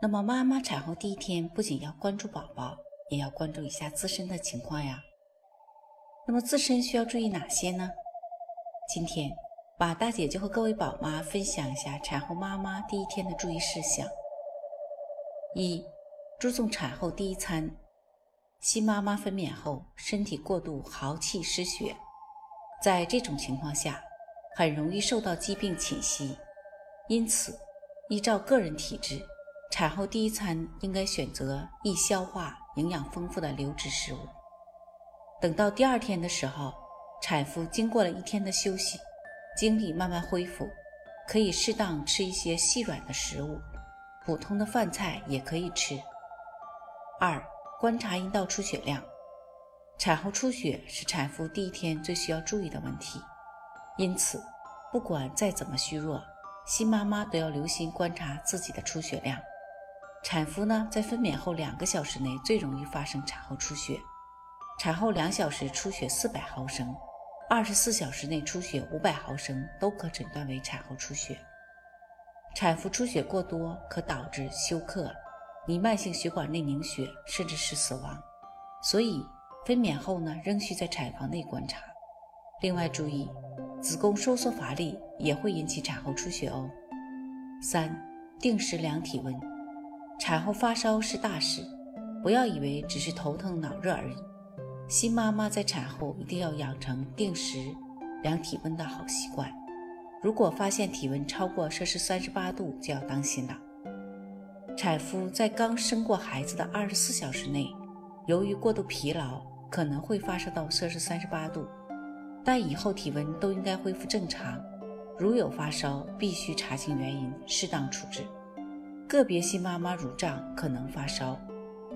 那么，妈妈产后第一天不仅要关注宝宝，也要关注一下自身的情况呀。那么，自身需要注意哪些呢？今天，马大姐就和各位宝妈分享一下产后妈妈第一天的注意事项。一、注重产后第一餐。新妈妈分娩后，身体过度耗气失血，在这种情况下，很容易受到疾病侵袭。因此，依照个人体质。产后第一餐应该选择易消化、营养丰富的流质食物。等到第二天的时候，产妇经过了一天的休息，精力慢慢恢复，可以适当吃一些细软的食物，普通的饭菜也可以吃。二、观察阴道出血量。产后出血是产妇第一天最需要注意的问题，因此，不管再怎么虚弱，新妈妈都要留心观察自己的出血量。产妇呢，在分娩后两个小时内最容易发生产后出血，产后两小时出血四百毫升，二十四小时内出血五百毫升都可诊断为产后出血。产妇出血过多可导致休克、弥漫性血管内凝血，甚至是死亡。所以分娩后呢，仍需在产房内观察。另外注意，子宫收缩乏力也会引起产后出血哦。三、定时量体温。产后发烧是大事，不要以为只是头疼脑热而已。新妈妈在产后一定要养成定时量体温的好习惯。如果发现体温超过摄氏三十八度，就要当心了。产妇在刚生过孩子的二十四小时内，由于过度疲劳，可能会发烧到摄氏三十八度，但以后体温都应该恢复正常。如有发烧，必须查清原因，适当处置。个别新妈妈乳胀可能发烧，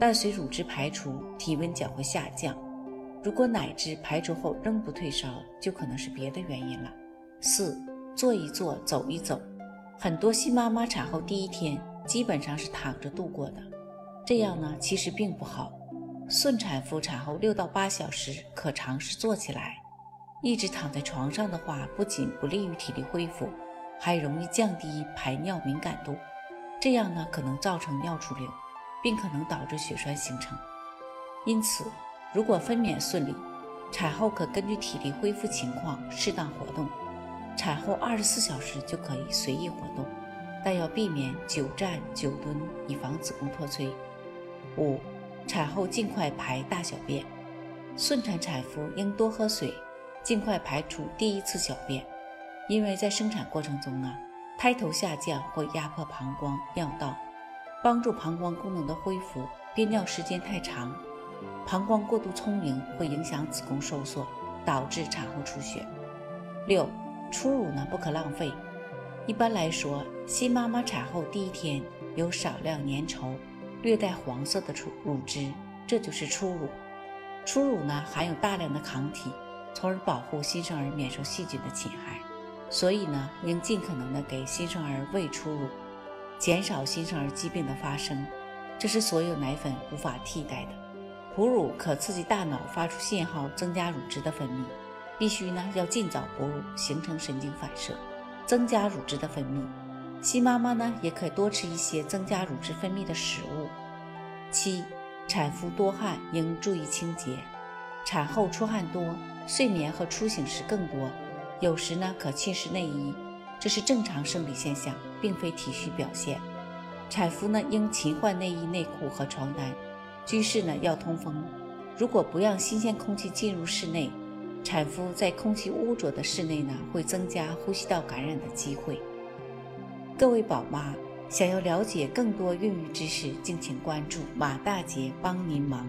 伴随乳汁排出，体温将会下降。如果奶汁排出后仍不退烧，就可能是别的原因了。四，坐一坐，走一走。很多新妈妈产后第一天基本上是躺着度过的，这样呢其实并不好。顺产妇产后六到八小时可尝试坐起来。一直躺在床上的话，不仅不利于体力恢复，还容易降低排尿敏感度。这样呢，可能造成尿出流，并可能导致血栓形成。因此，如果分娩顺利，产后可根据体力恢复情况适当活动。产后二十四小时就可以随意活动，但要避免久站久蹲，以防子宫脱垂。五、产后尽快排大小便。顺产产妇应多喝水，尽快排出第一次小便，因为在生产过程中呢。胎头下降会压迫膀胱、尿道，帮助膀胱功能的恢复。憋尿时间太长，膀胱过度充盈会影响子宫收缩，导致产后出血。六、初乳呢不可浪费。一般来说，新妈妈产后第一天有少量粘稠、略带黄色的出乳汁，这就是初乳。初乳呢含有大量的抗体，从而保护新生儿免受细菌的侵害。所以呢，应尽可能的给新生儿喂初乳，减少新生儿疾病的发生，这是所有奶粉无法替代的。哺乳可刺激大脑发出信号，增加乳汁的分泌，必须呢要尽早哺乳，形成神经反射，增加乳汁的分泌。新妈妈呢也可以多吃一些增加乳汁分泌的食物。七，产妇多汗应注意清洁，产后出汗多，睡眠和出醒时更多。有时呢，可浸湿内衣，这是正常生理现象，并非体虚表现。产妇呢，应勤换内衣、内裤和床单。居室呢，要通风。如果不让新鲜空气进入室内，产妇在空气污浊的室内呢，会增加呼吸道感染的机会。各位宝妈，想要了解更多孕育知识，敬请关注马大姐帮您忙。